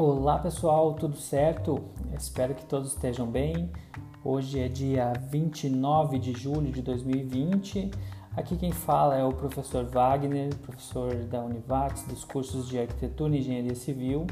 Olá pessoal, tudo certo? Espero que todos estejam bem. Hoje é dia 29 de julho de 2020. Aqui quem fala é o professor Wagner, professor da Univax, dos cursos de Arquitetura e Engenharia Civil.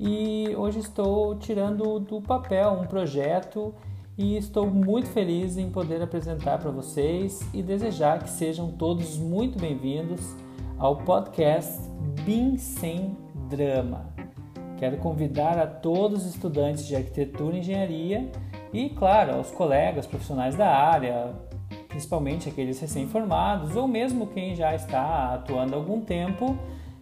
E hoje estou tirando do papel um projeto e estou muito feliz em poder apresentar para vocês e desejar que sejam todos muito bem-vindos ao podcast BIM Sem Drama. Quero convidar a todos os estudantes de arquitetura e engenharia e, claro, aos colegas profissionais da área, principalmente aqueles recém-formados ou mesmo quem já está atuando há algum tempo,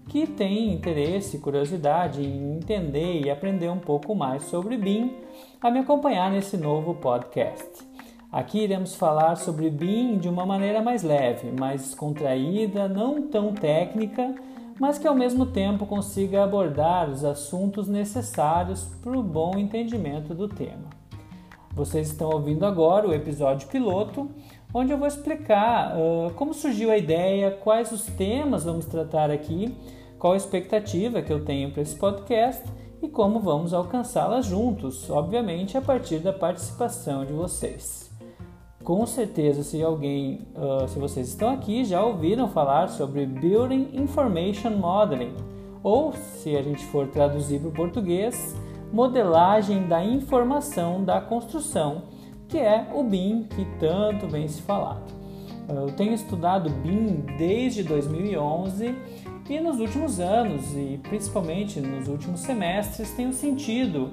que tem interesse curiosidade em entender e aprender um pouco mais sobre BIM, a me acompanhar nesse novo podcast. Aqui iremos falar sobre BIM de uma maneira mais leve, mais contraída, não tão técnica, mas que ao mesmo tempo consiga abordar os assuntos necessários para o bom entendimento do tema. Vocês estão ouvindo agora o episódio piloto, onde eu vou explicar uh, como surgiu a ideia, quais os temas vamos tratar aqui, qual a expectativa que eu tenho para esse podcast e como vamos alcançá-la juntos, obviamente a partir da participação de vocês. Com certeza, se alguém, uh, se vocês estão aqui, já ouviram falar sobre Building Information Modeling, ou se a gente for traduzir para o português, modelagem da informação da construção, que é o BIM que tanto vem se falado. Eu tenho estudado BIM desde 2011 e nos últimos anos, e principalmente nos últimos semestres, tenho sentido,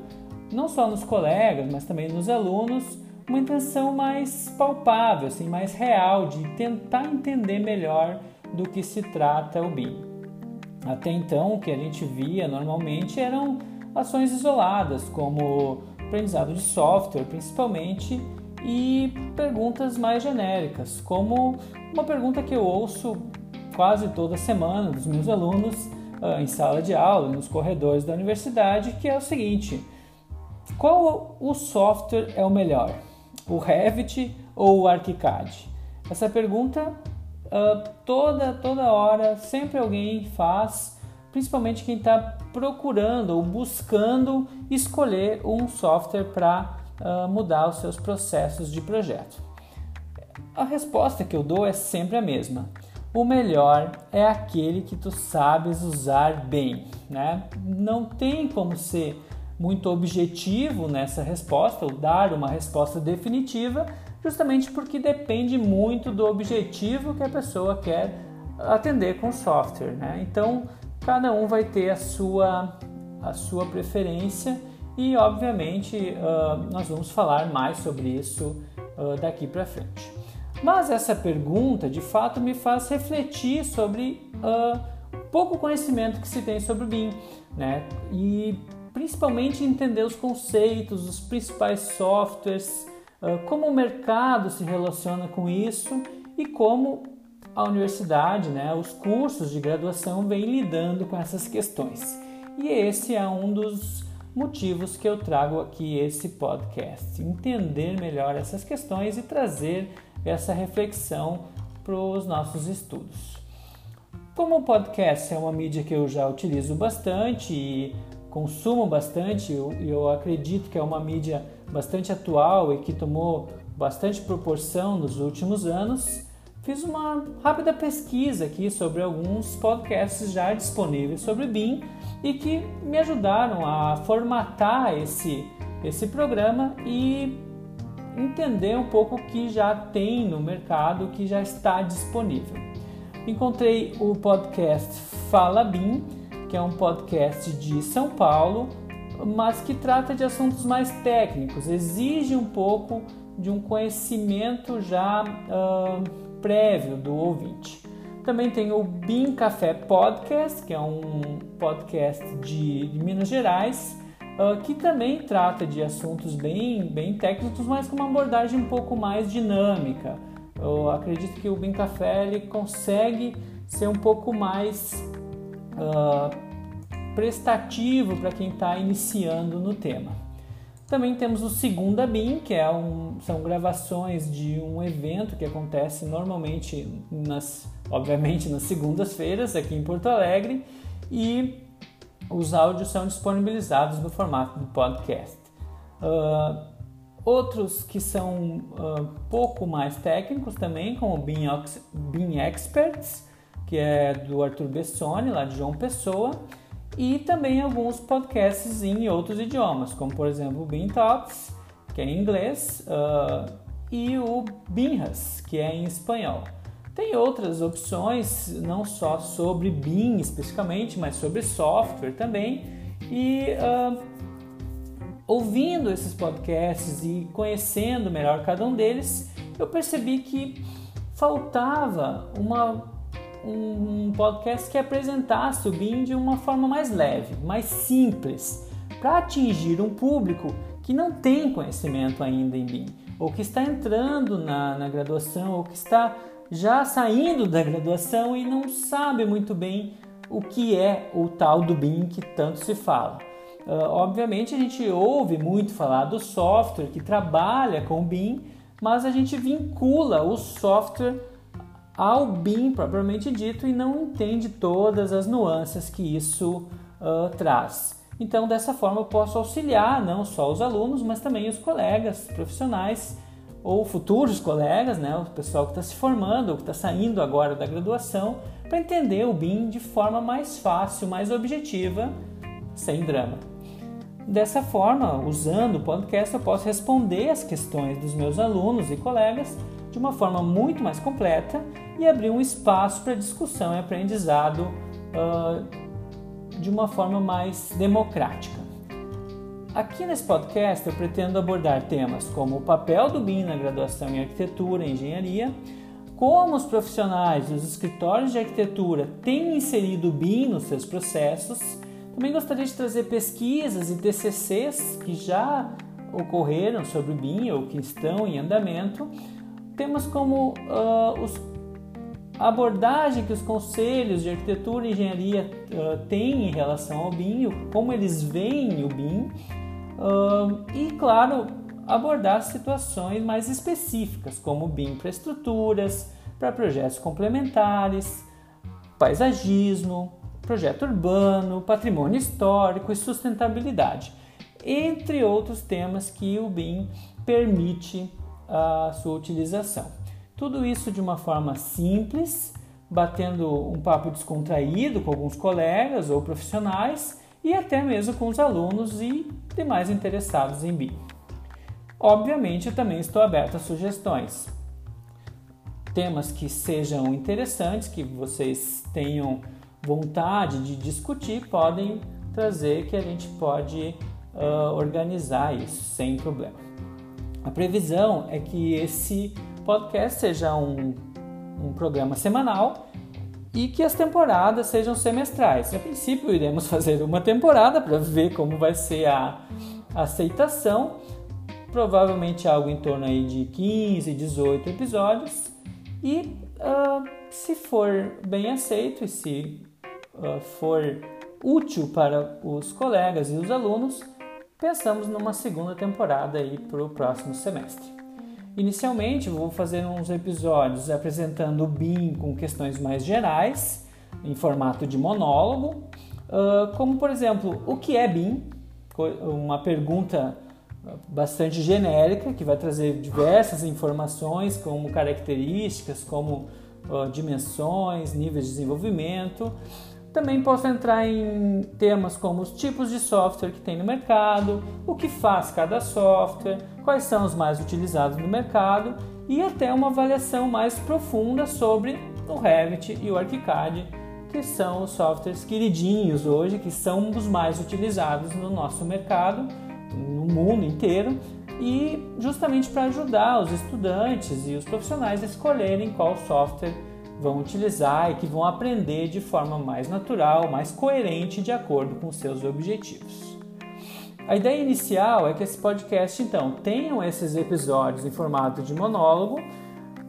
não só nos colegas, mas também nos alunos, uma intenção mais palpável, assim, mais real, de tentar entender melhor do que se trata o BIM. Até então, o que a gente via normalmente eram ações isoladas, como aprendizado de software, principalmente, e perguntas mais genéricas, como uma pergunta que eu ouço quase toda semana dos meus alunos uh, em sala de aula, nos corredores da universidade, que é o seguinte: qual o software é o melhor? O Revit ou o ArchiCAD? Essa pergunta uh, toda toda hora sempre alguém faz, principalmente quem está procurando ou buscando escolher um software para uh, mudar os seus processos de projeto. A resposta que eu dou é sempre a mesma. O melhor é aquele que tu sabes usar bem, né? Não tem como ser muito objetivo nessa resposta ou dar uma resposta definitiva, justamente porque depende muito do objetivo que a pessoa quer atender com o software, né? Então, cada um vai ter a sua a sua preferência e, obviamente, uh, nós vamos falar mais sobre isso uh, daqui para frente. Mas essa pergunta, de fato, me faz refletir sobre uh, pouco conhecimento que se tem sobre o BIM, né? E principalmente entender os conceitos, os principais softwares, como o mercado se relaciona com isso e como a universidade, né, os cursos de graduação vêm lidando com essas questões. E esse é um dos motivos que eu trago aqui esse podcast, entender melhor essas questões e trazer essa reflexão para os nossos estudos. Como o podcast é uma mídia que eu já utilizo bastante e consumo bastante, eu, eu acredito que é uma mídia bastante atual e que tomou bastante proporção nos últimos anos, fiz uma rápida pesquisa aqui sobre alguns podcasts já disponíveis sobre BIM e que me ajudaram a formatar esse, esse programa e entender um pouco o que já tem no mercado, que já está disponível. Encontrei o podcast Fala BIM, que é um podcast de São Paulo, mas que trata de assuntos mais técnicos, exige um pouco de um conhecimento já uh, prévio do ouvinte. Também tem o BIM Café Podcast, que é um podcast de, Minas Gerais, uh, que também trata de assuntos bem, bem técnicos, mas com uma abordagem um pouco mais dinâmica. Eu acredito que o BIM Café ele consegue ser um pouco mais uh, prestativo para quem está iniciando no tema. Também temos o Segunda BIM, que é um, são gravações de um evento que acontece normalmente nas, obviamente, nas segundas-feiras aqui em Porto Alegre e os áudios são disponibilizados no formato do podcast. Uh, outros que são uh, pouco mais técnicos também, como o Bean Experts, que é do Arthur Bessoni, lá de João Pessoa, e também alguns podcasts em outros idiomas, como por exemplo o Bean Talks, que é em inglês, uh, e o Binhas, que é em espanhol. Tem outras opções, não só sobre BIM especificamente, mas sobre software também. E uh, ouvindo esses podcasts e conhecendo melhor cada um deles, eu percebi que faltava uma, um podcast que apresentasse o BIM de uma forma mais leve, mais simples, para atingir um público que não tem conhecimento ainda em BIM, ou que está entrando na, na graduação, ou que está já saindo da graduação e não sabe muito bem o que é o tal do BIM que tanto se fala. Uh, obviamente a gente ouve muito falar do software que trabalha com o BIM, mas a gente vincula o software ao BIM propriamente dito e não entende todas as nuances que isso uh, traz. Então, dessa forma, eu posso auxiliar não só os alunos, mas também os colegas profissionais ou futuros colegas, né, o pessoal que está se formando ou que está saindo agora da graduação, para entender o BIM de forma mais fácil, mais objetiva, sem drama. Dessa forma, usando o podcast, eu posso responder as questões dos meus alunos e colegas de uma forma muito mais completa e abrir um espaço para discussão e aprendizado uh, de uma forma mais democrática. Aqui nesse podcast eu pretendo abordar temas como o papel do BIM na graduação em arquitetura e engenharia, como os profissionais dos escritórios de arquitetura têm inserido o BIM nos seus processos. Também gostaria de trazer pesquisas e TCCs que já ocorreram sobre o BIM ou que estão em andamento. Temas como uh, os a abordagem que os conselhos de arquitetura e engenharia uh, têm em relação ao BIM, como eles veem o BIM, Uh, e, claro, abordar situações mais específicas, como BIM para estruturas, para projetos complementares, paisagismo, projeto urbano, patrimônio histórico e sustentabilidade, entre outros temas que o BIM permite a sua utilização. Tudo isso de uma forma simples, batendo um papo descontraído com alguns colegas ou profissionais e até mesmo com os alunos e demais interessados em BIM. Obviamente, eu também estou aberto a sugestões. Temas que sejam interessantes, que vocês tenham vontade de discutir, podem trazer que a gente pode uh, organizar isso sem problema. A previsão é que esse podcast seja um, um programa semanal e que as temporadas sejam semestrais. A princípio, iremos fazer uma temporada para ver como vai ser a aceitação, provavelmente algo em torno aí de 15, 18 episódios, e uh, se for bem aceito e se uh, for útil para os colegas e os alunos, pensamos numa segunda temporada aí para o próximo semestre. Inicialmente, vou fazer uns episódios apresentando o BIM com questões mais gerais, em formato de monólogo, como por exemplo, o que é BIM? Uma pergunta bastante genérica que vai trazer diversas informações, como características, como dimensões, níveis de desenvolvimento. Também posso entrar em temas como os tipos de software que tem no mercado, o que faz cada software, quais são os mais utilizados no mercado e até uma avaliação mais profunda sobre o Revit e o ArchiCAD, que são os softwares queridinhos hoje, que são os mais utilizados no nosso mercado, no mundo inteiro, e justamente para ajudar os estudantes e os profissionais a escolherem qual software vão utilizar e que vão aprender de forma mais natural, mais coerente de acordo com seus objetivos. A ideia inicial é que esse podcast então tenham esses episódios em formato de monólogo,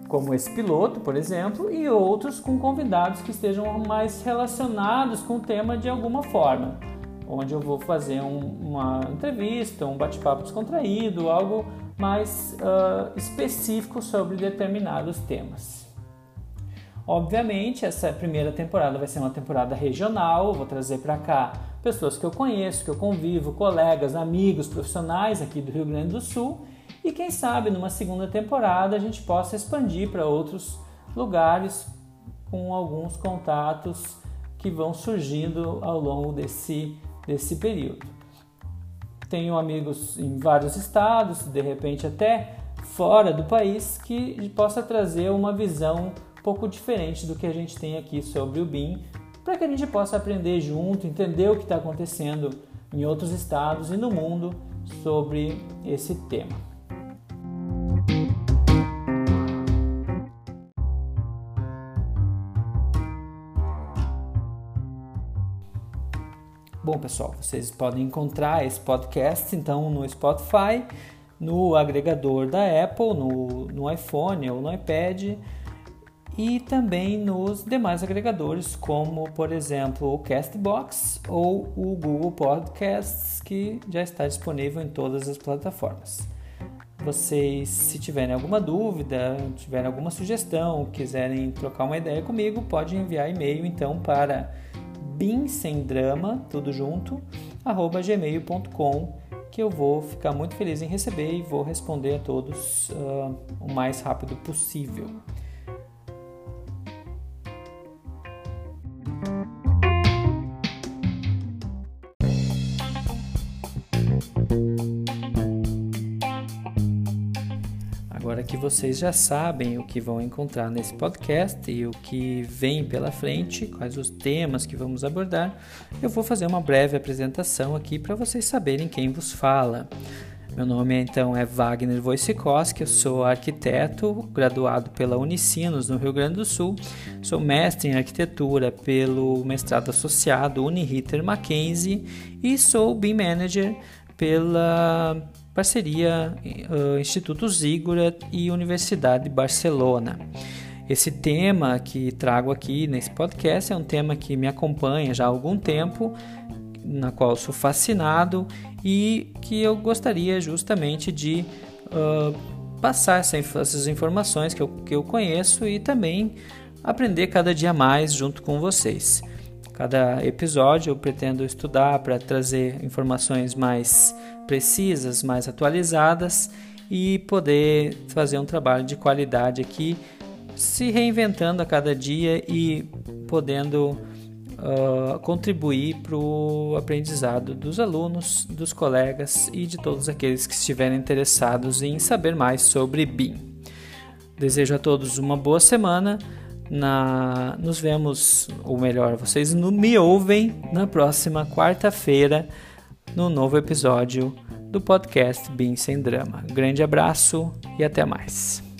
como esse piloto, por exemplo, e outros com convidados que estejam mais relacionados com o tema de alguma forma, onde eu vou fazer um, uma entrevista, um bate-papo descontraído, algo mais uh, específico sobre determinados temas. Obviamente, essa primeira temporada vai ser uma temporada regional, vou trazer para cá pessoas que eu conheço, que eu convivo, colegas, amigos, profissionais aqui do Rio Grande do Sul, e quem sabe numa segunda temporada a gente possa expandir para outros lugares com alguns contatos que vão surgindo ao longo desse, desse período. Tenho amigos em vários estados, de repente até fora do país, que possa trazer uma visão pouco diferente do que a gente tem aqui sobre o BIM, para que a gente possa aprender junto, entender o que está acontecendo em outros estados e no mundo sobre esse tema. Bom, pessoal, vocês podem encontrar esse podcast então no Spotify, no agregador da Apple, no, no iPhone ou no iPad e também nos demais agregadores, como por exemplo o Castbox ou o Google Podcasts, que já está disponível em todas as plataformas. Vocês, se tiverem alguma dúvida, tiverem alguma sugestão, quiserem trocar uma ideia comigo, pode enviar e-mail então para bim sem drama, tudo junto, arroba gmail.com, que eu vou ficar muito feliz em receber e vou responder a todos uh, o mais rápido possível. Agora que vocês já sabem o que vão encontrar nesse podcast e o que vem pela frente, quais os temas que vamos abordar, eu vou fazer uma breve apresentação aqui para vocês saberem quem vos fala. Meu nome então é Wagner Wojcikowski, eu sou arquiteto, graduado pela Unicinos no Rio Grande do Sul, sou mestre em arquitetura pelo mestrado associado Uniriter Mackenzie e sou BIM Manager pela parceria uh, Instituto Ziggurat e Universidade de Barcelona. Esse tema que trago aqui nesse podcast é um tema que me acompanha já há algum tempo, na qual sou fascinado e que eu gostaria justamente de uh, passar essa, essas informações que eu, que eu conheço e também aprender cada dia mais junto com vocês. Cada episódio eu pretendo estudar para trazer informações mais precisas, mais atualizadas e poder fazer um trabalho de qualidade aqui, se reinventando a cada dia e podendo uh, contribuir para o aprendizado dos alunos, dos colegas e de todos aqueles que estiverem interessados em saber mais sobre BIM. Desejo a todos uma boa semana. Na, nos vemos, ou melhor, vocês no, me ouvem na próxima quarta-feira no novo episódio do podcast BIM Sem Drama. Grande abraço e até mais.